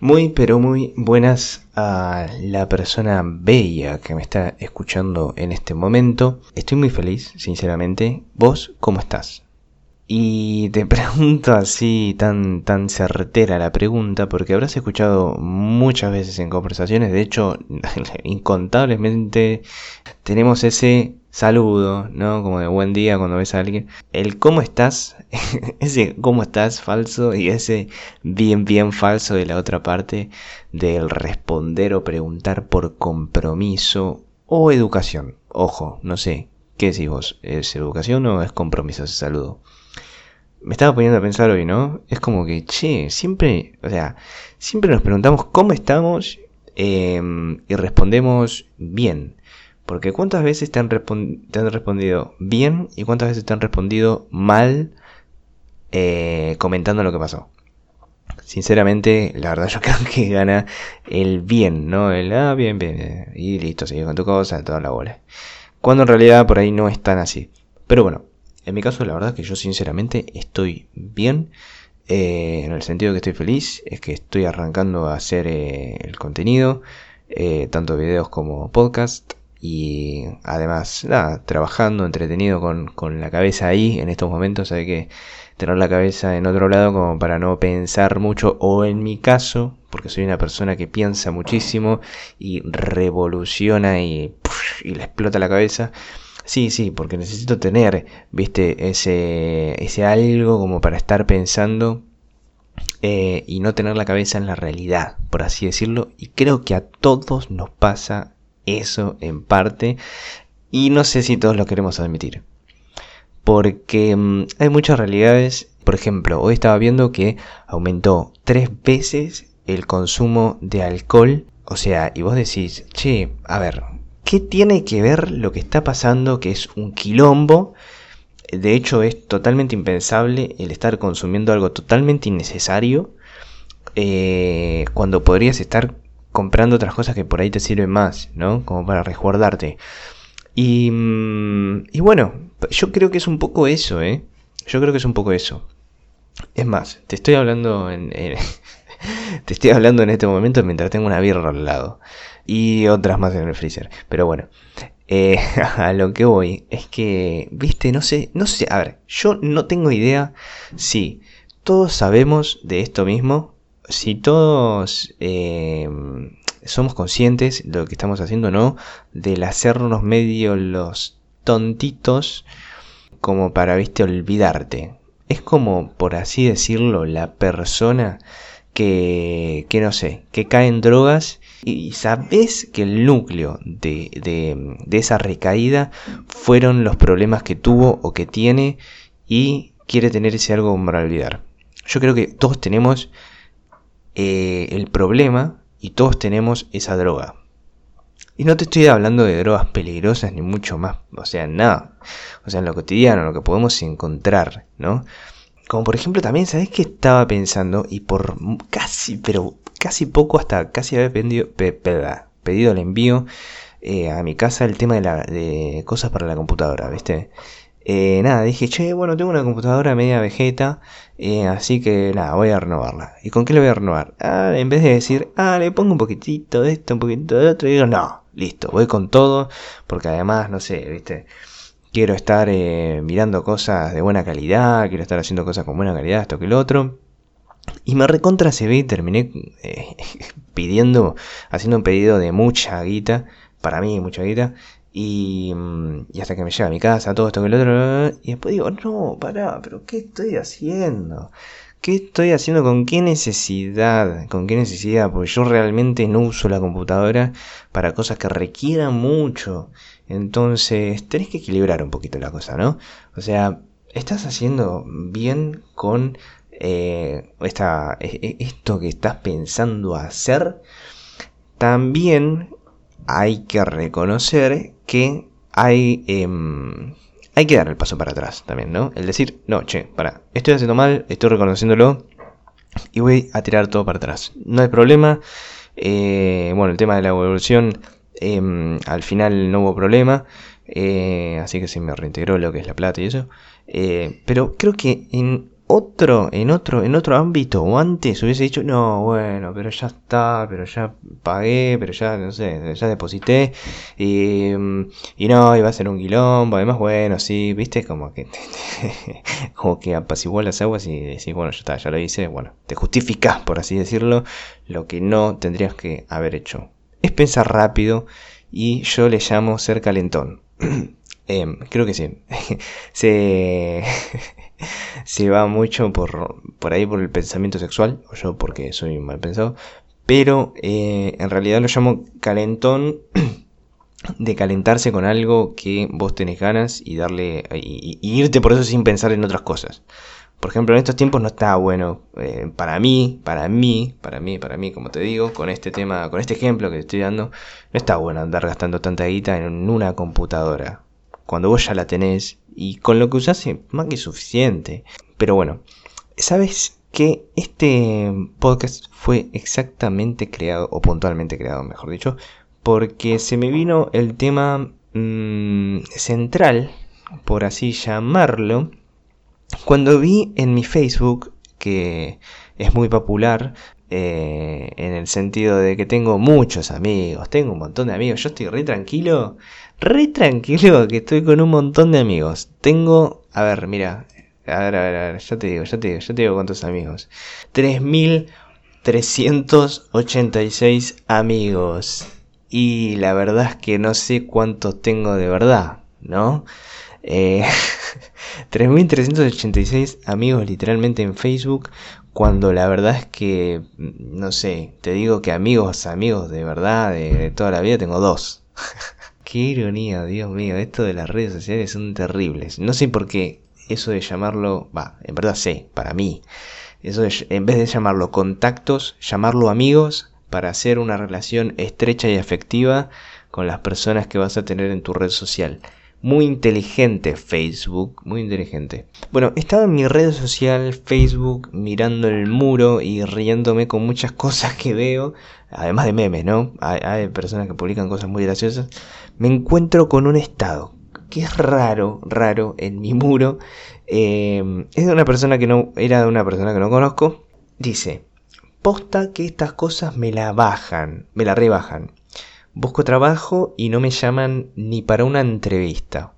Muy, pero muy buenas a la persona bella que me está escuchando en este momento. Estoy muy feliz, sinceramente. ¿Vos cómo estás? Y te pregunto así tan tan certera la pregunta porque habrás escuchado muchas veces en conversaciones, de hecho, incontablemente tenemos ese saludo, ¿no? Como de buen día cuando ves a alguien. El cómo estás, ese cómo estás falso y ese bien bien falso de la otra parte del responder o preguntar por compromiso o educación. Ojo, no sé, ¿qué decís vos? ¿Es educación o es compromiso ese saludo? Me estaba poniendo a pensar hoy, ¿no? Es como que, che, siempre, o sea, siempre nos preguntamos cómo estamos em, y respondemos bien. Porque cuántas veces te han, respondido bien y cuántas veces te han respondido mal eh, comentando lo que pasó. Sinceramente, la verdad yo creo que gana el bien, ¿no? El, ah, bien, bien, y listo, sigue con tu cosa, toda la bola. Cuando en realidad por ahí no es tan así. Pero bueno, en mi caso la verdad que yo sinceramente estoy bien. Eh, en el sentido que estoy feliz, es que estoy arrancando a hacer eh, el contenido, tanto videos como podcast y además, nada, trabajando, entretenido con, con, la cabeza ahí en estos momentos, hay que tener la cabeza en otro lado como para no pensar mucho, o en mi caso, porque soy una persona que piensa muchísimo y revoluciona y, y le explota la cabeza. Sí, sí, porque necesito tener, viste, ese, ese algo como para estar pensando eh, y no tener la cabeza en la realidad, por así decirlo. Y creo que a todos nos pasa eso en parte y no sé si todos lo queremos admitir. Porque mm, hay muchas realidades, por ejemplo, hoy estaba viendo que aumentó tres veces el consumo de alcohol, o sea, y vos decís, che, a ver, ¿qué tiene que ver lo que está pasando, que es un quilombo? De hecho, es totalmente impensable el estar consumiendo algo totalmente innecesario eh, cuando podrías estar comprando otras cosas que por ahí te sirven más, ¿no? Como para resguardarte. Y, mm, y bueno, yo creo que es un poco eso, ¿eh? Yo creo que es un poco eso. Es más, te estoy hablando en, te estoy hablando en este momento mientras tengo una birra al lado y otras más en el freezer. Pero bueno, eh, a lo que voy es que, viste, no sé, no sé, a ver, yo no tengo idea si todos sabemos de esto mismo si todos eh, somos conscientes de lo que estamos haciendo, ¿no? Del hacernos medio los tontitos como para, viste, olvidarte. Es como, por así decirlo, la persona que, no sé, que cae en drogas y sabes que el núcleo de, de, de esa recaída fueron los problemas que tuvo o que tiene y quiere tener ese algo para olvidar. Yo creo que todos tenemos eh, el problema y todos tenemos esa droga. Y no te estoy hablando de drogas peligrosas ni mucho más, o sea, nada. O sea, en lo cotidiano, lo que podemos encontrar, ¿no? Como por ejemplo también, ¿sabes qué estaba pensando? Y por casi, pero casi poco, hasta casi había pedido, pedido el envío eh, a mi casa el tema de, la, de cosas para la computadora, ¿viste? Eh, nada, dije, che, bueno, tengo una computadora media vegeta, eh, así que nada, voy a renovarla. ¿Y con qué le voy a renovar? Ah, en vez de decir, ah, le pongo un poquitito de esto, un poquitito de otro, digo, no, listo, voy con todo, porque además, no sé, viste, quiero estar eh, mirando cosas de buena calidad, quiero estar haciendo cosas con buena calidad, esto que el otro. Y me recontra se y terminé pidiendo, haciendo un pedido de mucha guita, para mí mucha guita, y, mm, y, hasta que me llega a mi casa, todo esto que el otro. Y después digo, no, pará, pero ¿qué estoy haciendo? ¿Qué estoy haciendo? ¿Con qué necesidad? ¿Con qué necesidad? Porque yo realmente no uso la computadora para cosas que requieran mucho. Entonces, tenés que equilibrar un poquito la cosa, ¿no? O sea, estás haciendo bien con eh, esta, e, e, esto que estás pensando hacer. También hay que reconocer que hay, em, hay que dar el paso para atrás también, ¿no? El decir, no, che, para, estoy haciendo mal, estoy reconociéndolo y voy a tirar todo para atrás. No hay problema. Eh, bueno, el tema de la evolución, em, al final no hubo problema. Eh, así que se me reintegró lo que es la plata y eso. Eh, pero creo que en otro, en otro, en otro ámbito o antes hubiese dicho, no, bueno, pero ya está, pero ya pagué, pero ya, no sé, ya deposité, y, y no, iba a ser un quilombo, además, bueno, sí, viste, como que, como que apaciguó las aguas y decís, bueno, ya está, ya lo hice, bueno, te justificás, por así decirlo, lo que no tendrías que haber hecho. Es pensar rápido y yo le llamo ser calentón. Em, creo que sí. se, se va mucho por, por ahí por el pensamiento sexual, o yo porque soy mal pensado, pero eh, en realidad lo llamo calentón de calentarse con algo que vos tenés ganas y darle y, irte por eso sin pensar en otras cosas. Por ejemplo, en estos tiempos no está bueno eh, para mí, para mí, para mí, para mí, como te digo, con este tema, con este ejemplo que te estoy dando, no está bueno andar gastando tanta guita en una computadora cuando vos ya la tenés y con lo que usás es más que suficiente. Pero bueno, ¿sabes que este podcast fue exactamente creado, o puntualmente creado, mejor dicho, porque se me vino el tema mm, central, por así llamarlo, cuando vi en mi Facebook, que es muy popular, eh, en el sentido de que tengo muchos amigos, tengo un montón de amigos, yo estoy re tranquilo re tranquilo que estoy con un montón de amigos. Tengo, a ver, mira, a ver, a ver, a ver, ya te digo, ya te digo, ya te digo cuántos amigos. 3.386 amigos. Y la verdad es que no sé cuántos tengo de verdad, ¿no? Eh, 3.386 amigos literalmente en Facebook, cuando la verdad es que, no sé, te digo que amigos, amigos de verdad, de toda la vida, tengo dos. Qué ironía, Dios mío, esto de las redes sociales son terribles. No sé por qué eso de llamarlo, va, en verdad sé, para mí. Eso de, en vez de llamarlo contactos, llamarlo amigos para hacer una relación estrecha y afectiva con las personas que vas a tener en tu red social. Muy inteligente Facebook, muy inteligente. Bueno, estaba en mi red social Facebook mirando el muro y riéndome con muchas cosas que veo, además de memes, ¿no? Hay, personas que publican cosas muy graciosas. Me encuentro con un estado que es raro, raro en mi muro. Eh, es de una persona que no, era de una persona que no conozco. Dice, posta que estas cosas me la bajan, me la rebajan. Busco trabajo y no me llaman ni para una entrevista.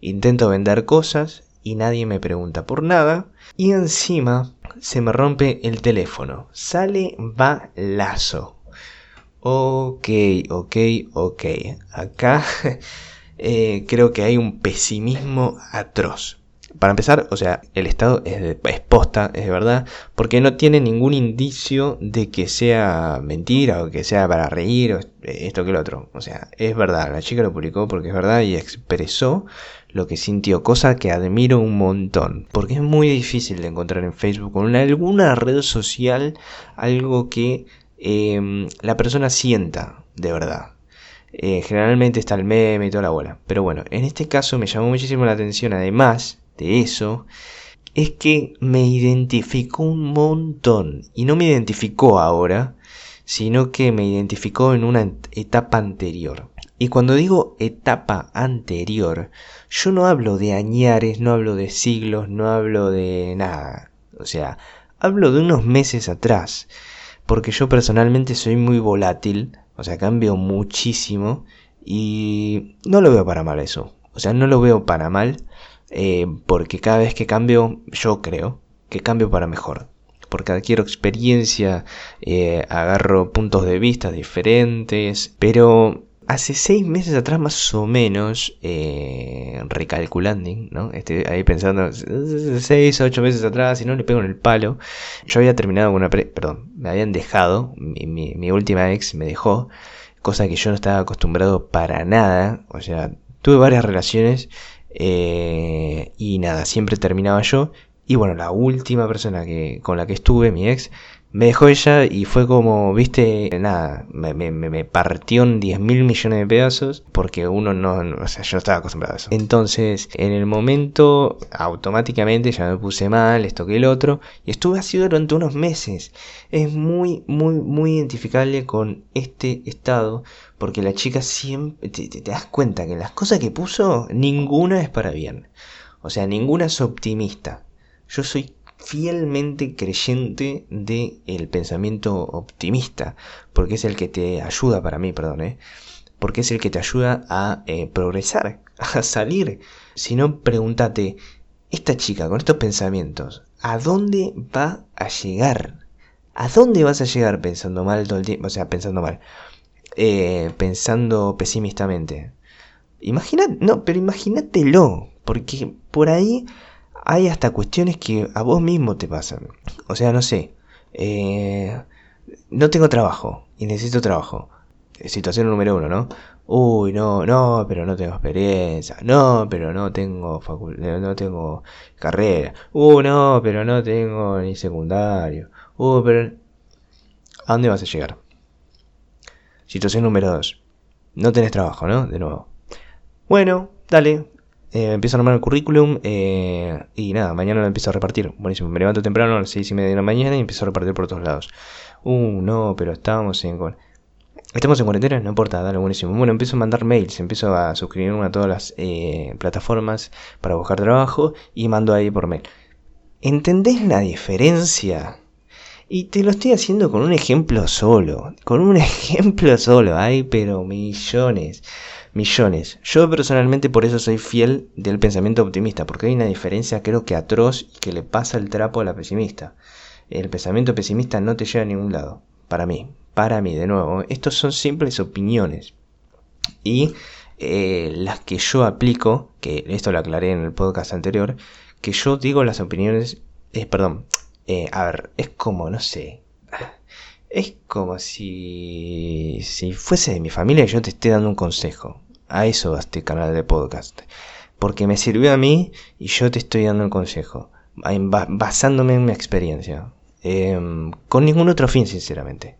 Intento vender cosas y nadie me pregunta por nada. Y encima se me rompe el teléfono. Sale balazo. Ok, ok, ok. Acá eh, creo que hay un pesimismo atroz. Para empezar, o sea, el Estado es, de, posta, es de verdad, porque no tiene ningún indicio de que sea mentira o que sea para reír o esto que lo otro. O sea, es verdad, la chica lo publicó porque es verdad y expresó lo que sintió, cosa que admiro un montón, porque es muy difícil de encontrar en Facebook o en alguna red social algo que em, la persona sienta de verdad. Eh, generalmente está el meme y toda la bola. Pero bueno, en este caso me llamó muchísimo la atención, además de eso, es que me identificó un montón. Y no me identificó ahora, sino que me identificó en una etapa anterior. Y cuando digo etapa anterior, yo no hablo de añares, no hablo de siglos, no hablo de nada. O sea, hablo de unos meses atrás. Porque yo personalmente soy muy volátil, o sea, cambio muchísimo y no lo veo para mal eso. O sea, no lo veo para mal eh, porque cada vez que cambio, yo creo que cambio para mejor. Porque adquiero experiencia, eh, agarro puntos de vista diferentes, pero hace seis meses atrás más o menos, eh, recalculando, ¿no? Estoy ahí pensando, seis o ocho meses atrás, si no le pego en el palo, yo había terminado con una... perdón, me habían dejado, mi, mi última ex me dejó, cosa que yo no estaba acostumbrado para nada, o sea, tuve varias relaciones eh, y nada, siempre terminaba yo. Y bueno, la última persona que, con la que estuve, mi ex, me dejó ella y fue como, viste, nada, me, me, me partió en 10 mil millones de pedazos porque uno no, o sea, yo no estaba acostumbrado a eso. Entonces, en el momento, automáticamente ya me puse mal, esto que el otro, y estuve así durante unos meses. Es muy, muy, muy identificable con este estado porque la chica siempre, te, te das cuenta que las cosas que puso, ninguna es para bien. O sea, ninguna es optimista. Yo soy fielmente creyente del el pensamiento optimista, porque es el que te ayuda, para mí, perdón, ¿eh? porque es el que te ayuda a eh, progresar, a salir. Si no, pregúntate, esta chica con estos pensamientos, ¿a dónde va a llegar? ¿A dónde vas a llegar pensando mal todo el tiempo? O sea, pensando mal. Eh, pensando pesimistamente. Imagina, no, pero imagínatelo, porque por ahí hay hasta cuestiones que a vos mismo te pasan. O sea, no sé, eh, no tengo trabajo y necesito trabajo. Situación número uno, ¿no? Uy, no, no, pero no tengo experiencia. No, pero no tengo no tengo carrera. Uy, no, pero no tengo ni secundario. Uy, pero... ¿A dónde vas a llegar? Situación número dos. No tenés trabajo, ¿no? De nuevo. Bueno, dale, eh, empiezo a armar el currículum eh, y nada, mañana lo empiezo a repartir. Buenísimo, me levanto temprano a las 6 y media de la mañana y empiezo a repartir por todos lados. Uh, no, pero estamos en... ¿Estamos en cuarentena? No importa, dale, buenísimo. Bueno, empiezo a mandar mails, empiezo a suscribirme a todas las eh, plataformas para buscar trabajo y mando ahí por mail. ¿Entendés la diferencia? Y te lo estoy haciendo con un ejemplo solo, con un ejemplo solo, hay pero millones millones. Yo personalmente por eso soy fiel del pensamiento optimista, porque hay una diferencia creo que atroz que le pasa el trapo a la pesimista. El pensamiento pesimista no te lleva a ningún lado, para mí, para mí, de nuevo. Estos son simples opiniones. Y eh, las que yo aplico, que esto lo aclaré en el podcast anterior, que yo digo las opiniones, eh, perdón, eh, a ver, es como, no sé, es como si, si fuese de mi familia y yo te esté dando un consejo. A eso va este canal de podcast. Porque me sirvió a mí y yo te estoy dando un consejo. Basándome en mi experiencia. Em, con ningún otro fin, sinceramente.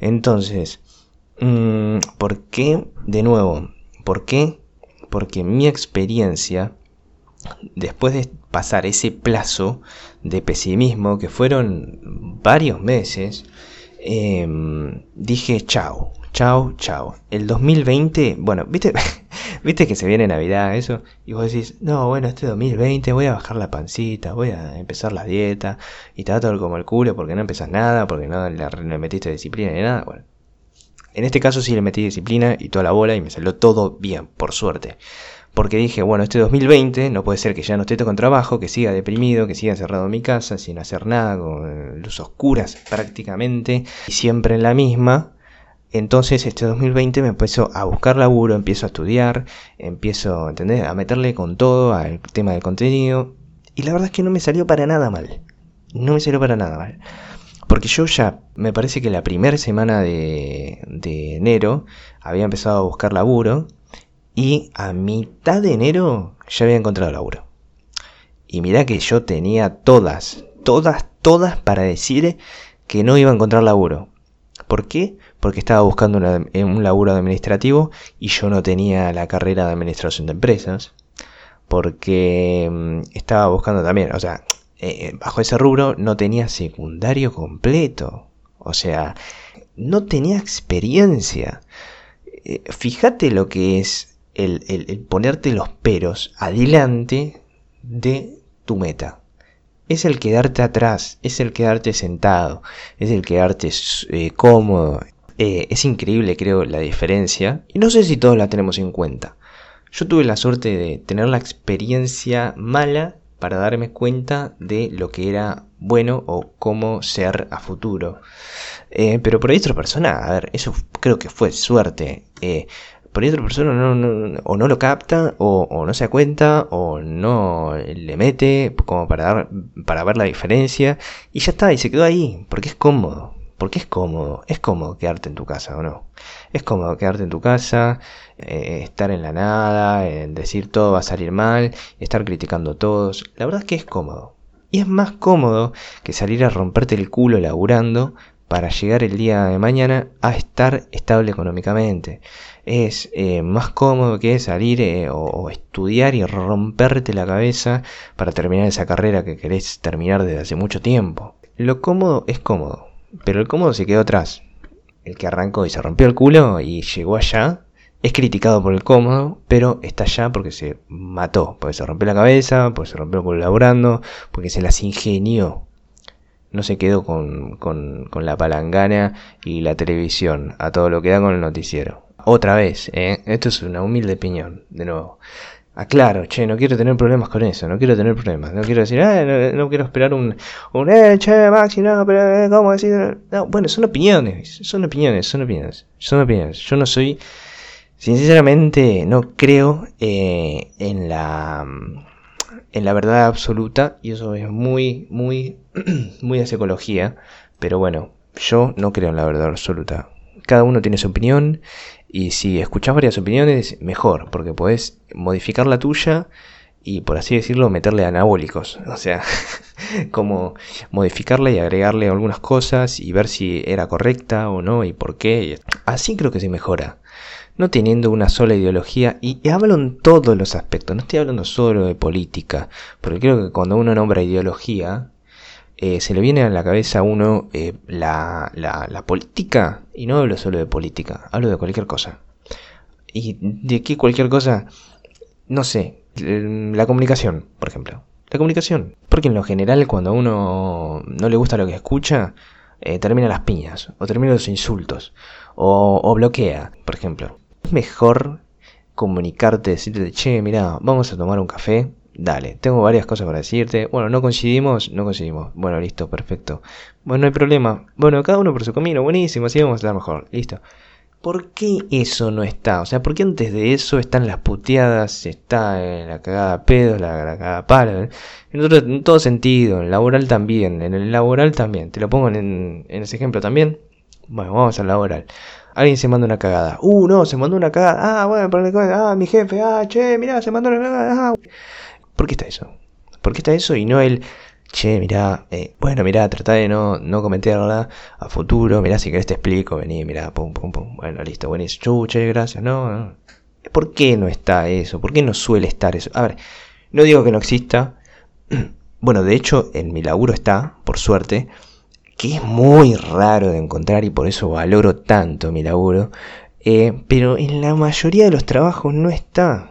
Entonces, mm, ¿por qué? De nuevo, ¿por qué? Porque mi experiencia, después de pasar ese plazo de pesimismo, que fueron varios meses, Em, dije chao, chao, chao. El 2020, bueno, viste, viste que se viene Navidad, eso, y vos decís, no, bueno, este 2020 voy a bajar la pancita, voy a empezar la dieta, y te da todo como el culo porque no empezás nada, porque no le, metiste disciplina ni nada. En este caso sí le metí disciplina y toda la bola y me salió todo bien, por suerte porque dije, bueno, este 2020 no puede ser que ya no esté con trabajo, que siga deprimido, que siga encerrado en mi casa, sin hacer nada, con luz oscuras prácticamente, y siempre en la misma. Entonces este 2020 me empezó a buscar laburo, empiezo a estudiar, empiezo, ¿entendés? A meterle con todo al tema del contenido. Y la verdad es que no me salió para nada mal. No me salió para nada mal. Porque yo ya, me parece que la primera semana de, de enero había empezado a buscar laburo y a mitad de enero ya había encontrado laburo. Y mirá que yo tenía todas, todas, todas para decir que no iba a encontrar laburo. ¿Por qué? Porque estaba buscando un laburo administrativo y yo no tenía la carrera de administración de empresas. Porque mm, estaba buscando también, o sea, eh, eh, bajo ese rubro no tenía secundario completo. O sea, no tenía experiencia. Eh, fíjate lo que es el, ponerte los peros adelante de tu meta. Es el quedarte atrás, es el quedarte sentado, es el quedarte eh, cómodo. Eh, es increíble, creo, la diferencia. Y no sé si todos la tenemos en cuenta. Yo tuve la suerte de tener la experiencia mala para darme cuenta de lo que era bueno o cómo ser a futuro. Eh, pero por ahí otra persona, a ver, eso creo que fue suerte por ahí otra persona no, o no lo capta, o, no se da cuenta, o no le mete como para, dar, para ver la diferencia, y ya está, y se quedó ahí, porque es cómodo. Porque es cómodo, es cómodo quedarte en tu casa, ¿o no? Es cómodo quedarte en tu casa, eh, estar en la nada, decir todo va a salir mal, estar criticando a todos. La verdad es que es cómodo. Y es más cómodo que salir a romperte el culo laburando para llegar el día de mañana a estar estable económicamente es eh, más cómodo que salir eh, o, estudiar y romperte la cabeza para terminar esa carrera que querés terminar desde hace mucho tiempo. Lo cómodo es cómodo, pero el cómodo se quedó atrás. El que arrancó y se rompió el culo y llegó allá, es criticado por el cómodo, pero está allá porque se mató, porque se rompió la cabeza, porque se rompió colaborando, porque se las ingenió. No se quedó con, con, con la palangana y la televisión, a todo lo que da con el noticiero. Otra vez, ¿eh? esto es una humilde opinión, de nuevo. Aclaro, che, no quiero tener problemas con eso, no quiero tener problemas, no quiero decir, eh, no, quiero esperar un, un, eh, che, Maxi, no, pero, eh, ¿cómo decir? No, bueno, son opiniones, son opiniones, son opiniones, son opiniones. Yo no soy Sinceramente no creo eh, en la en la verdad absoluta y eso es muy muy muy de psicología, pero bueno, yo no creo en la verdad absoluta. Cada uno tiene su opinión y si escuchas varias opiniones mejor, porque puedes modificar la tuya y por así decirlo meterle anabólicos, o sea, como modificarla y agregarle algunas cosas y ver si era correcta o no y por qué. Así creo que se mejora no teniendo una sola ideología, y, hablo en todos los aspectos, no estoy hablando solo de política, porque creo que cuando uno nombra ideología, eh, se le viene a la cabeza a uno eh, la, la, política, y no hablo solo de política, hablo de cualquier cosa. ¿Y de qué cualquier cosa? No sé, la comunicación, por ejemplo. La comunicación. Porque en lo general cuando uno no le gusta lo que escucha, eh, termina las piñas, o termina los insultos, o bloquea, por ejemplo. Es mejor comunicarte, decirte, che, mira, vamos a tomar un café. Dale, tengo varias cosas para decirte. Bueno, no coincidimos, no coincidimos. Bueno, listo, perfecto. Bueno, no hay problema. Bueno, cada uno por su camino, buenísimo, así vamos a estar mejor. Listo. ¿Por qué eso no está? O sea, ¿por qué antes de eso están las puteadas, está en la cagada pedos, la, cagada palo? En, todo sentido, en laboral también, en el laboral también. Te lo pongo en, en ese ejemplo también. Bueno, vamos al laboral. Alguien se manda una cagada. Uh, no, se mandó una cagada. Ah, bueno, ah, mi jefe, ah, che, mirá, se mandó una cagada. Ah. ¿Por qué está eso? ¿Por qué está eso y no el, che, mirá, eh, bueno, mirá, trata de no, no cometerla a futuro, mirá, si querés te explico, vení, mirá, pum, pum, pum. Bueno, listo, buenísimo. Chuche, gracias, no, no. ¿Por qué no está eso? ¿Por qué no suele estar eso? A ver, no digo que no exista. Bueno, de hecho, en mi laburo está, por suerte que es muy raro de encontrar y por eso valoro tanto mi laburo, eh, pero en la mayoría de los trabajos no está.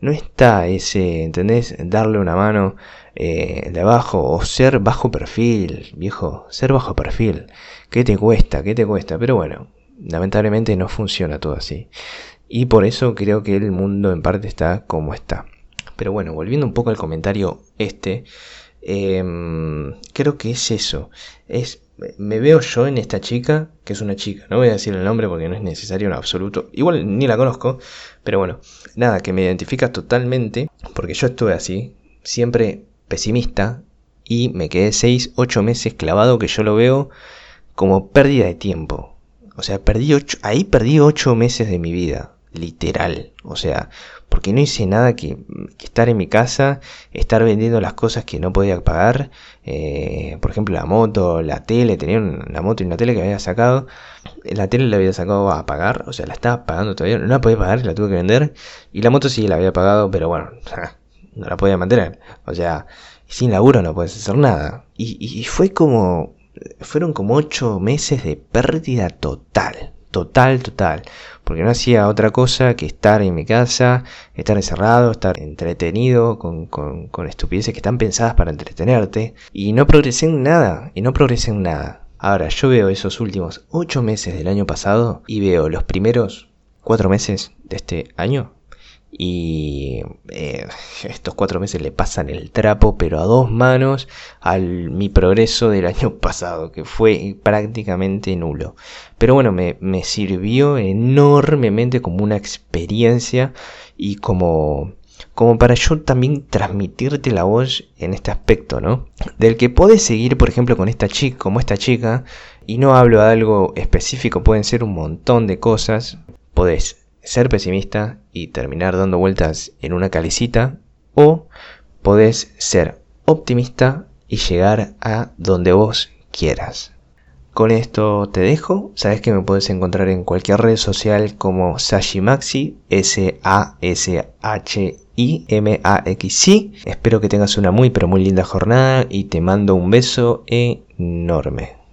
No está ese, ¿entendés? Darle una mano eh, de abajo o ser bajo perfil, viejo, ser bajo perfil. ¿Qué te cuesta? ¿Qué te cuesta? Pero bueno, lamentablemente no funciona todo así. Y por eso creo que el mundo en parte está como está. Pero bueno, volviendo un poco al comentario este, Em, creo que es eso. Es, me veo yo en esta chica, que es una chica, no voy a decir el nombre porque no es necesario en absoluto. Igual ni la conozco, pero bueno, nada, que me identifica totalmente, porque yo estuve así, siempre pesimista, y me quedé 6, 8 meses clavado que yo lo veo como pérdida de tiempo. O sea, perdí ocho, ahí perdí 8 meses de mi vida, literal. O sea, porque no hice nada que, estar en mi casa, estar vendiendo las cosas que no podía pagar, eh, por ejemplo la moto, la tele, tenía una moto y una tele que había sacado, la tele la había sacado a pagar, o sea, la estaba pagando todavía, no la podía pagar, la tuve que vender, y la moto sí la había pagado, pero bueno, no la podía mantener, o sea, sin laburo no puedes hacer nada, y, y fue como, fueron como ocho meses de pérdida total, total, total porque no hacía otra cosa que estar en mi casa, estar encerrado, estar entretenido con, estupideces que están pensadas para entretenerte, y no progresé en nada, y no progresé en nada. Ahora, yo veo esos últimos 8 meses del año pasado y veo los primeros 4 meses de este año y eh, estos cuatro meses le pasan el trapo, pero a dos manos, al mi progreso del año pasado, que fue prácticamente nulo. Pero bueno, me, me sirvió enormemente como una experiencia y como, como para yo también transmitirte la voz en este aspecto, ¿no? Del que podés seguir, por ejemplo, con esta chica, como esta chica, y no hablo de algo específico, pueden ser un montón de cosas, podés ser pesimista y terminar dando vueltas en una calicita o podés ser optimista y llegar a donde vos quieras. Con esto te dejo. Sabes que me puedes encontrar en cualquier red social como Sashimaxi, S-A-S-H-I-M-A-X-I. Espero que tengas una muy pero muy linda jornada y te mando un beso enorme.